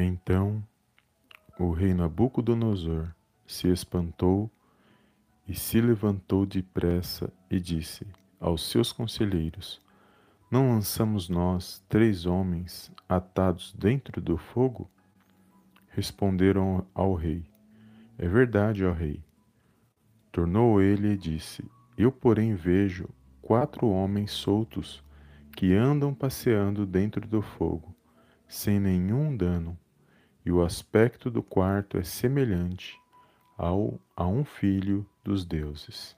Então o rei Nabucodonosor se espantou e se levantou depressa e disse aos seus conselheiros: Não lançamos nós três homens atados dentro do fogo? Responderam ao rei: É verdade, ó rei. Tornou ele e disse: Eu, porém, vejo quatro homens soltos que andam passeando dentro do fogo, sem nenhum dano, e o aspecto do quarto é semelhante ao a um filho dos deuses.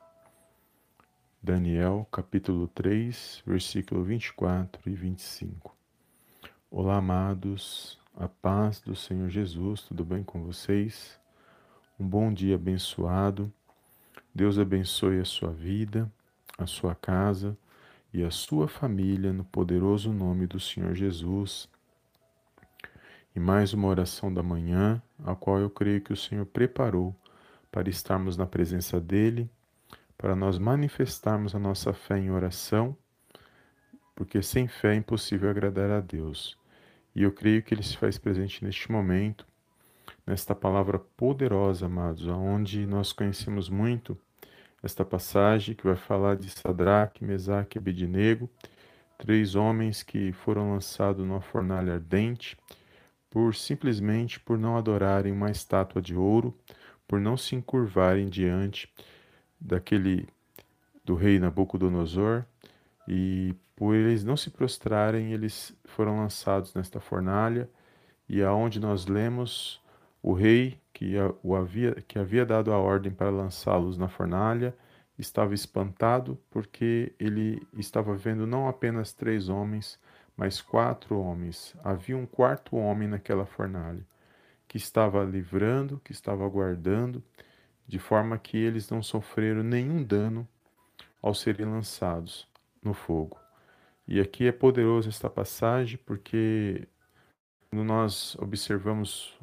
Daniel capítulo 3, versículo 24 e 25. Olá, amados, a paz do Senhor Jesus, tudo bem com vocês? Um bom dia abençoado. Deus abençoe a sua vida, a sua casa e a sua família no poderoso nome do Senhor Jesus. E mais uma oração da manhã, a qual eu creio que o Senhor preparou para estarmos na presença dEle, para nós manifestarmos a nossa fé em oração, porque sem fé é impossível agradar a Deus. E eu creio que Ele se faz presente neste momento, nesta palavra poderosa, amados, onde nós conhecemos muito esta passagem que vai falar de Sadraque, Mesaque e Abednego, três homens que foram lançados numa fornalha ardente por simplesmente por não adorarem uma estátua de ouro, por não se encurvarem diante daquele do rei Nabucodonosor e por eles não se prostrarem, eles foram lançados nesta fornalha e aonde nós lemos o rei que, o havia, que havia dado a ordem para lançá-los na fornalha estava espantado porque ele estava vendo não apenas três homens, mas quatro homens. Havia um quarto homem naquela fornalha que estava livrando, que estava guardando, de forma que eles não sofreram nenhum dano ao serem lançados no fogo. E aqui é poderoso esta passagem porque quando nós observamos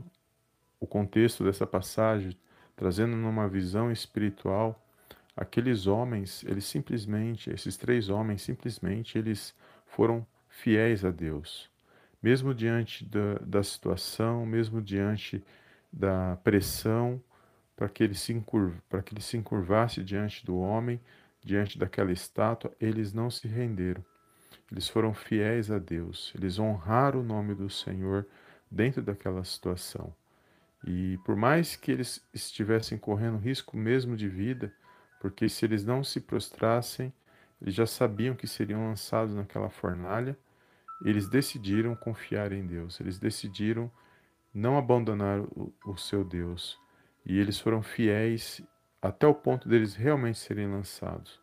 o contexto dessa passagem, trazendo numa visão espiritual, aqueles homens, eles simplesmente, esses três homens, simplesmente, eles foram fiéis a Deus. Mesmo diante da, da situação, mesmo diante da pressão, para que, ele se que ele se encurvasse diante do homem, diante daquela estátua, eles não se renderam. Eles foram fiéis a Deus, eles honraram o nome do Senhor dentro daquela situação. E por mais que eles estivessem correndo risco mesmo de vida, porque se eles não se prostrassem, eles já sabiam que seriam lançados naquela fornalha, eles decidiram confiar em Deus, eles decidiram não abandonar o, o seu Deus. E eles foram fiéis até o ponto deles realmente serem lançados.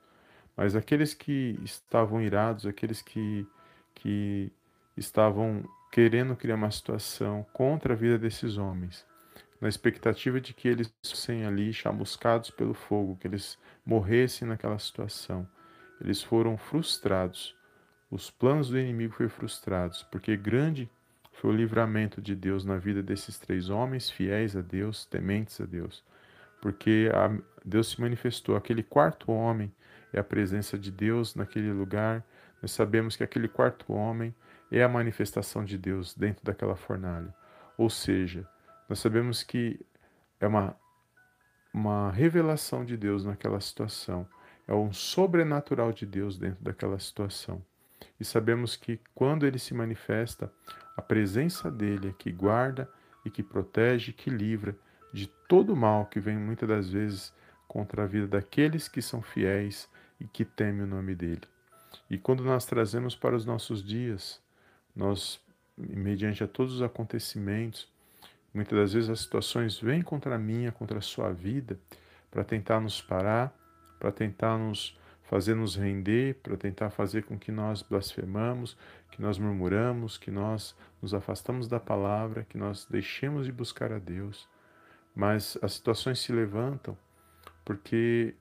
Mas aqueles que estavam irados, aqueles que, que estavam querendo criar uma situação contra a vida desses homens, na expectativa de que eles fossem ali chamuscados pelo fogo, que eles morressem naquela situação. Eles foram frustrados. Os planos do inimigo foram frustrados, porque grande foi o livramento de Deus na vida desses três homens fiéis a Deus, tementes a Deus. Porque a, Deus se manifestou. Aquele quarto homem é a presença de Deus naquele lugar. Nós sabemos que aquele quarto homem é a manifestação de Deus dentro daquela fornalha. Ou seja, nós sabemos que é uma, uma revelação de Deus naquela situação, é um sobrenatural de Deus dentro daquela situação. E sabemos que quando ele se manifesta, a presença dele é que guarda e que protege, que livra de todo mal que vem muitas das vezes contra a vida daqueles que são fiéis e que temem o nome dele. E quando nós trazemos para os nossos dias, nós, mediante a todos os acontecimentos, Muitas das vezes as situações vêm contra a minha, contra a sua vida, para tentar nos parar, para tentar nos fazer nos render, para tentar fazer com que nós blasfemamos, que nós murmuramos, que nós nos afastamos da palavra, que nós deixemos de buscar a Deus. Mas as situações se levantam porque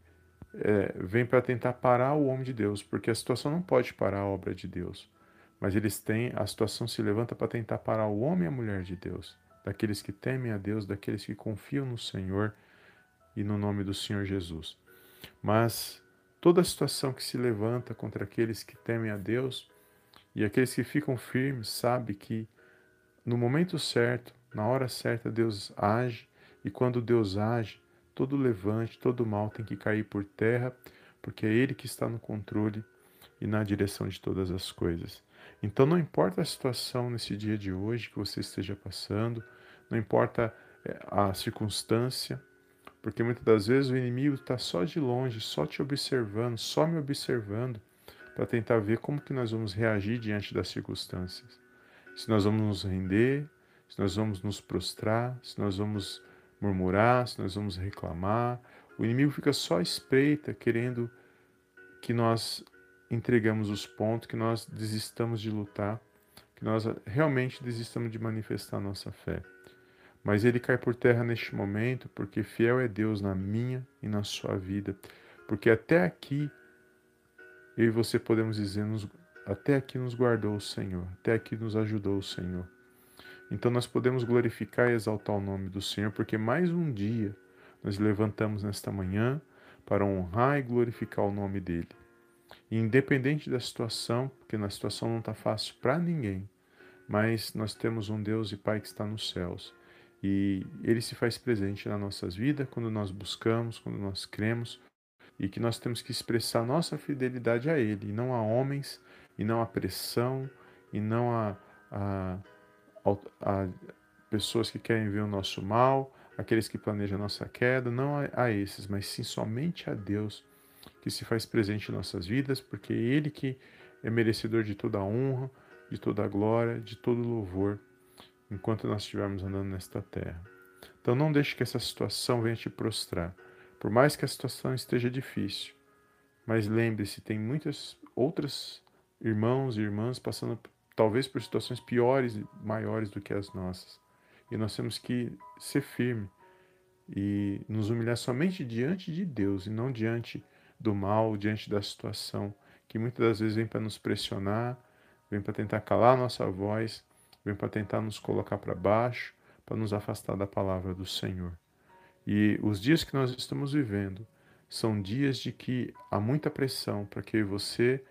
é, vem para tentar parar o homem de Deus, porque a situação não pode parar a obra de Deus. Mas eles têm, a situação se levanta para tentar parar o homem e a mulher de Deus daqueles que temem a Deus, daqueles que confiam no Senhor e no nome do Senhor Jesus. Mas toda situação que se levanta contra aqueles que temem a Deus e aqueles que ficam firmes, sabe que no momento certo Na hora certa, Deus age, e quando Deus age, todo levante, todo mal tem que cair por terra, porque é Ele que está no controle e na direção de todas as coisas. Então, não importa a situação nesse dia de hoje que você esteja passando, não importa é, a circunstância, porque muitas das vezes o inimigo está só de longe, só te observando, só me observando, para tentar ver como que nós vamos reagir diante das circunstâncias. Se nós vamos nos render, se nós vamos nos prostrar, se nós vamos murmurar, se nós vamos reclamar. O inimigo fica só espreita, querendo que nós entregamos os pontos, que nós desistamos de lutar, que nós realmente desistamos de manifestar nossa fé. Mas ele cai por terra neste momento, porque fiel é Deus na minha e na sua vida. Porque até aqui, eu e você podemos dizer, nos, até aqui nos guardou o Senhor, até aqui nos ajudou o Senhor. Então nós podemos glorificar e exaltar o nome do Senhor, porque mais um dia nós levantamos nesta manhã para honrar e glorificar o nome dele. E independente da situação, porque na situação não está fácil para ninguém, mas nós temos um Deus e Pai que está nos céus. E ele se faz presente nas nossas vidas quando nós buscamos, quando nós cremos, e que nós temos que expressar nossa fidelidade a Ele, e não a homens, e não a pressão, e não a, a, a, pessoas que querem ver o nosso mal, aqueles que planejam a nossa queda, não a, a esses, mas sim somente a Deus que se faz presente em nossas vidas, porque é Ele que é merecedor de toda a honra, de toda a glória, de todo o louvor, enquanto nós estivermos andando nesta terra. Então não deixe que essa situação venha te prostrar, por mais que a situação esteja difícil. Mas lembre-se, tem muitas outras irmãos e irmãs passando talvez por situações piores e maiores do que as nossas. E nós temos que ser firme e nos humilhar somente diante de Deus e não diante do mal, diante da situação que muitas das vezes vem para nos pressionar, vem para tentar calar a nossa voz, vem para tentar nos colocar para baixo, para nos afastar da palavra do Senhor. E os dias que nós estamos vivendo são dias de que há muita pressão para que você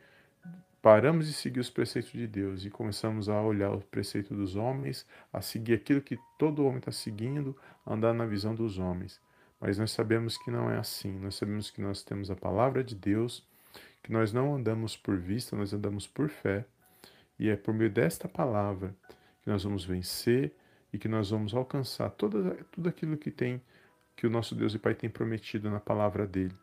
paramos de seguir os preceitos de Deus e começamos a olhar o preceito dos homens, a seguir aquilo que todo homem está seguindo, andar na visão dos homens. Mas nós sabemos que não é assim. Nós sabemos que nós temos a palavra de Deus, que nós não andamos por vista, nós andamos por fé. E é por meio desta palavra que nós vamos vencer e que nós vamos alcançar toda, tudo aquilo que tem que o nosso Deus e Pai tem prometido na palavra dele,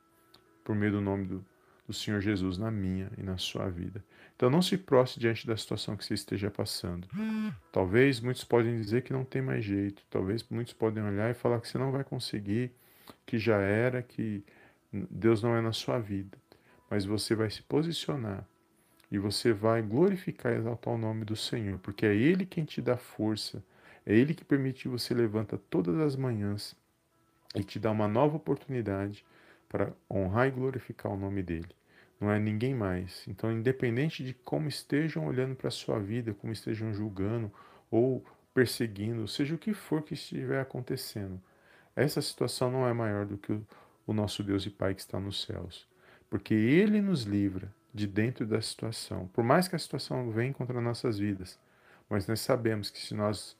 por meio do nome do, do Senhor Jesus na minha e na sua vida. Então não se prostre diante da situação que você esteja passando. Talvez muitos podem dizer que não tem mais jeito, talvez muitos podem olhar e falar que você não vai conseguir, que já era, que Deus não é na sua vida. Mas você vai se posicionar e você vai glorificar e exaltar o nome do Senhor, porque é Ele quem te dá força, é Ele que permite que você levanta todas as manhãs e te dá uma nova oportunidade para honrar e glorificar o nome dele. Não é ninguém mais. Então, independente de como estejam olhando para a sua vida, como estejam julgando ou perseguindo, seja o que for que estiver acontecendo, essa situação não é maior do que o, nosso Deus e Pai que está nos céus. Porque Ele nos livra de dentro da situação. Por mais que a situação venha contra nossas vidas, mas nós sabemos que se nós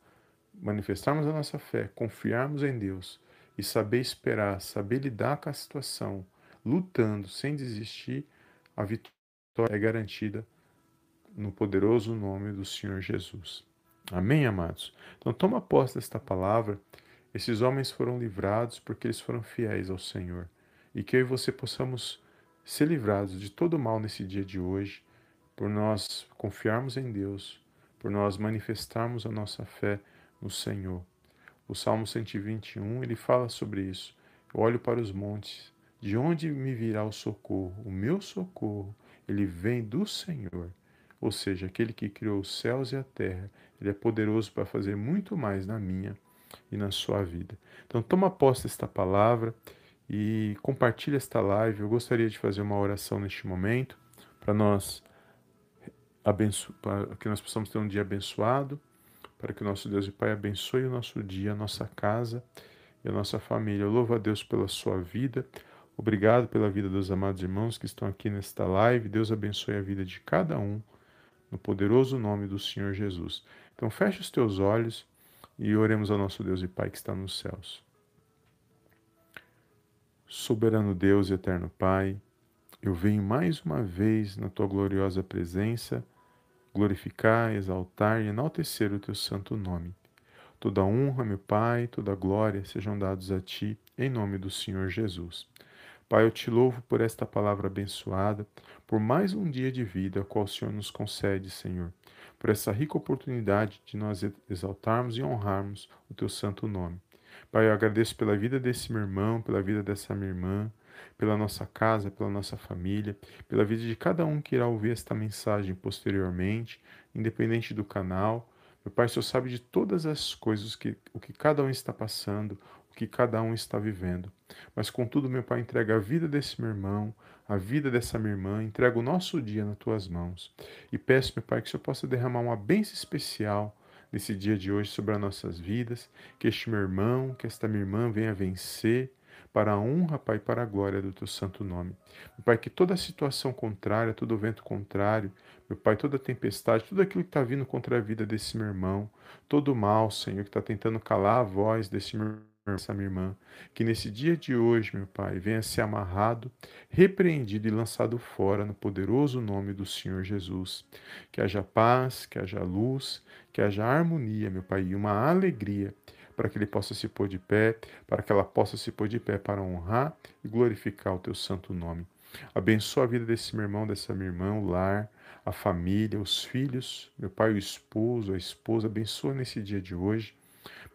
manifestarmos a nossa fé, confiarmos em Deus e saber esperar, saber lidar com a situação, lutando sem desistir, a vitória é garantida no poderoso nome do Senhor Jesus. Amém, amados? Então, toma posse desta palavra esses homens foram livrados porque eles foram fiéis ao Senhor. E que eu e você possamos ser livrados de todo mal nesse dia de hoje, por nós confiarmos em Deus, por nós manifestarmos a nossa fé no Senhor. O Salmo 121, ele fala sobre isso. Eu olho para os montes, de onde me virá o socorro? O meu socorro, ele vem do Senhor. Ou seja, aquele que criou os céus e a terra, ele é poderoso para fazer muito mais na minha e na sua vida. Então, toma posse desta palavra e compartilhe esta live. Eu gostaria de fazer uma oração neste momento para nós abenço... para que nós possamos ter um dia abençoado, para que o nosso Deus e Pai abençoe o nosso dia, a nossa casa e a nossa família. Eu louvo a Deus pela sua vida. Obrigado pela vida dos amados irmãos que estão aqui nesta live. Deus abençoe a vida de cada um, no poderoso nome do Senhor Jesus. Então, feche os teus olhos e oremos ao nosso Deus e Pai que está nos céus. Soberano Deus e eterno Pai, eu venho mais uma vez na tua gloriosa presença glorificar, exaltar e enaltecer o teu santo nome. Toda honra, meu Pai, toda glória sejam dados a ti, em nome do Senhor Jesus. Pai, eu te louvo por esta palavra abençoada, por mais um dia de vida, qual o Senhor nos concede, Senhor, por essa rica oportunidade de nós exaltarmos e honrarmos o teu santo nome. Pai, eu agradeço pela vida desse meu irmão, pela vida dessa minha irmã, pela nossa casa, pela nossa família, pela vida de cada um que irá ouvir esta mensagem posteriormente, independente do canal. Meu Pai, o Senhor sabe de todas as coisas, que, o que cada um está passando, o que cada um está vivendo. Mas, contudo, meu Pai, entrega a vida desse meu irmão, a vida dessa minha irmã, entrega o nosso dia nas tuas mãos. E peço, meu Pai, que o Senhor possa derramar uma bênção especial nesse dia de hoje sobre as nossas vidas, que este meu irmão, que esta minha irmã venha vencer para a honra, Pai, para a glória do teu santo nome. Meu Pai, que toda situação contrária, todo vento contrário, meu Pai, toda tempestade, tudo aquilo que está vindo contra a vida desse meu irmão, todo mal, Senhor, que está tentando calar a voz desse meu irmão, essa minha irmã, que nesse dia de hoje, meu Pai, venha ser amarrado, repreendido e lançado fora no poderoso nome do Senhor Jesus. Que haja paz, que haja luz, que haja harmonia, meu Pai, e uma alegria para que ele possa se pôr de pé, para que ela possa se pôr de pé para honrar e glorificar o teu santo nome. Abençoa a vida desse meu irmão, dessa minha irmã, o lar, a família, os filhos, meu pai, o esposo, a esposa. Abençoa nesse dia de hoje.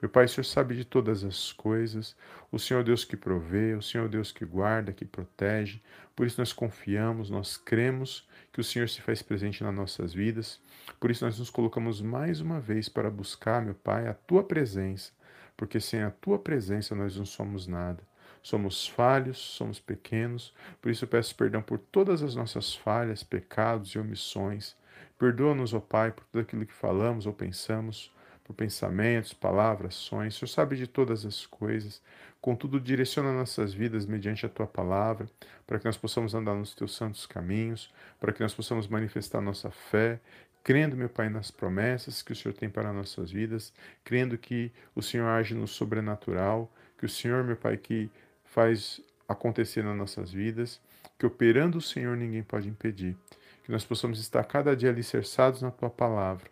Meu Pai, o Senhor sabe de todas as coisas, o Senhor é Deus que provê, o Senhor é Deus que guarda, que protege. Por isso nós confiamos, nós cremos que o Senhor se faz presente nas nossas vidas. Por isso nós nos colocamos mais uma vez para buscar, meu Pai, a tua presença, porque sem a tua presença nós não somos nada. Somos falhos, somos pequenos, por isso eu peço perdão por todas as nossas falhas, pecados e omissões. Perdoa-nos, ó Pai, por tudo aquilo que falamos ou pensamos, por pensamentos, palavras, ações. O Senhor sabe de todas as coisas. Contudo, direciona nossas vidas mediante a tua palavra, para que nós possamos andar nos teus santos caminhos, para que nós possamos manifestar nossa fé, crendo, meu Pai, nas promessas que o Senhor tem para nossas vidas, crendo que o Senhor age no sobrenatural, que o Senhor, meu Pai, que faz acontecer nas nossas vidas, que operando o Senhor ninguém pode impedir. Que nós possamos estar cada dia alicerçados na tua palavra.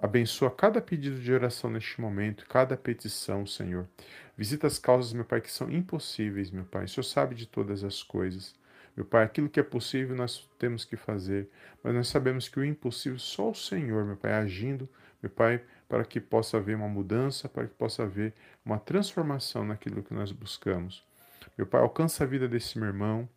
Abençoa cada pedido de oração neste momento, cada petição, Senhor. Visita as causas, meu Pai, que são impossíveis, meu Pai. O Senhor sabe de todas as coisas. Meu Pai, aquilo que é possível nós temos que fazer, mas nós sabemos que o impossível só o Senhor, meu Pai, agindo, meu Pai, para que possa haver uma mudança, para que possa haver uma transformação naquilo que nós buscamos. Meu Pai, alcança a vida desse meu irmão,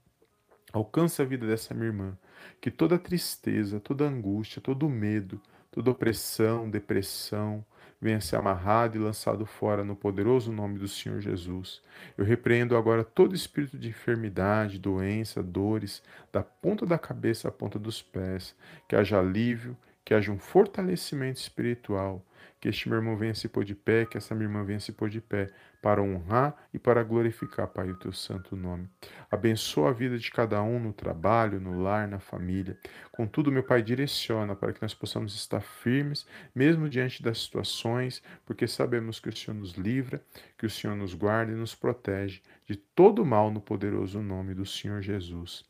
alcança a vida dessa minha irmã, que toda tristeza, toda angústia, todo medo, toda opressão, depressão, venha ser amarrado e lançado fora no poderoso nome do Senhor Jesus. Eu repreendo agora todo espírito de enfermidade, doença, dores, da ponta da cabeça à ponta dos pés, que haja alívio, que haja um fortalecimento espiritual, que este meu irmão venha se pôr de pé, que essa minha irmã venha se pôr de pé, para honrar e para glorificar, Pai, o teu santo nome. Abençoa a vida de cada um no trabalho, no lar, na família. Contudo, meu Pai, direciona para que nós possamos estar firmes, mesmo diante das situações, porque sabemos que o Senhor nos livra, que o Senhor nos guarda e nos protege de todo mal no poderoso nome do Senhor Jesus.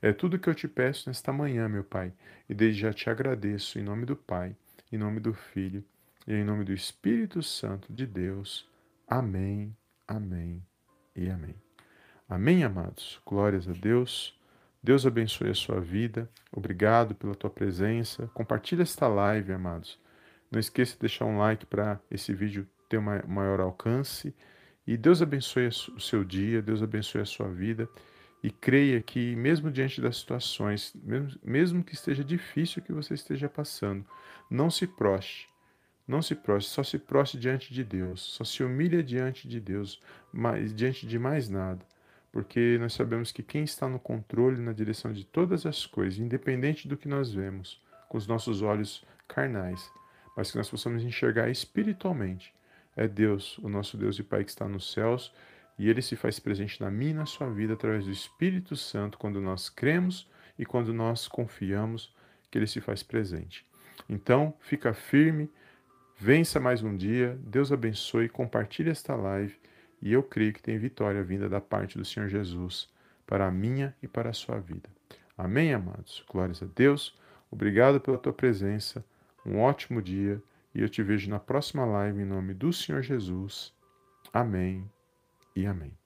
É tudo que eu te peço nesta manhã, meu Pai, e desde já te agradeço em nome do Pai, em nome do Filho e em nome do Espírito Santo de Deus. Amém, amém e amém. Amém, amados. Glórias a Deus. Deus abençoe a sua vida. Obrigado pela tua presença. Compartilhe esta live, amados. Não esqueça de deixar um like para esse vídeo ter maior alcance. E Deus abençoe o seu dia, Deus abençoe a sua vida. E creia que, mesmo diante das situações, mesmo, mesmo que esteja difícil que você esteja passando, não se proste, não se prostre, só se prostre diante de Deus, só se humilha diante de Deus, mas diante de mais nada. Porque nós sabemos que quem está no controle, na direção de todas as coisas, independente do que nós vemos com os nossos olhos carnais, mas que nós possamos enxergar espiritualmente, é Deus, o nosso Deus e Pai que está nos céus, e ele se faz presente na minha e na sua vida através do Espírito Santo quando nós cremos e quando nós confiamos que ele se faz presente. Então, fica firme, Vença mais um dia, Deus abençoe, compartilhe esta live e eu creio que tem vitória vinda da parte do Senhor Jesus para a minha e para a sua vida. Amém, amados? Glórias a Deus. Obrigado pela tua presença. Um ótimo dia e eu te vejo na próxima live em nome do Senhor Jesus. Amém e amém.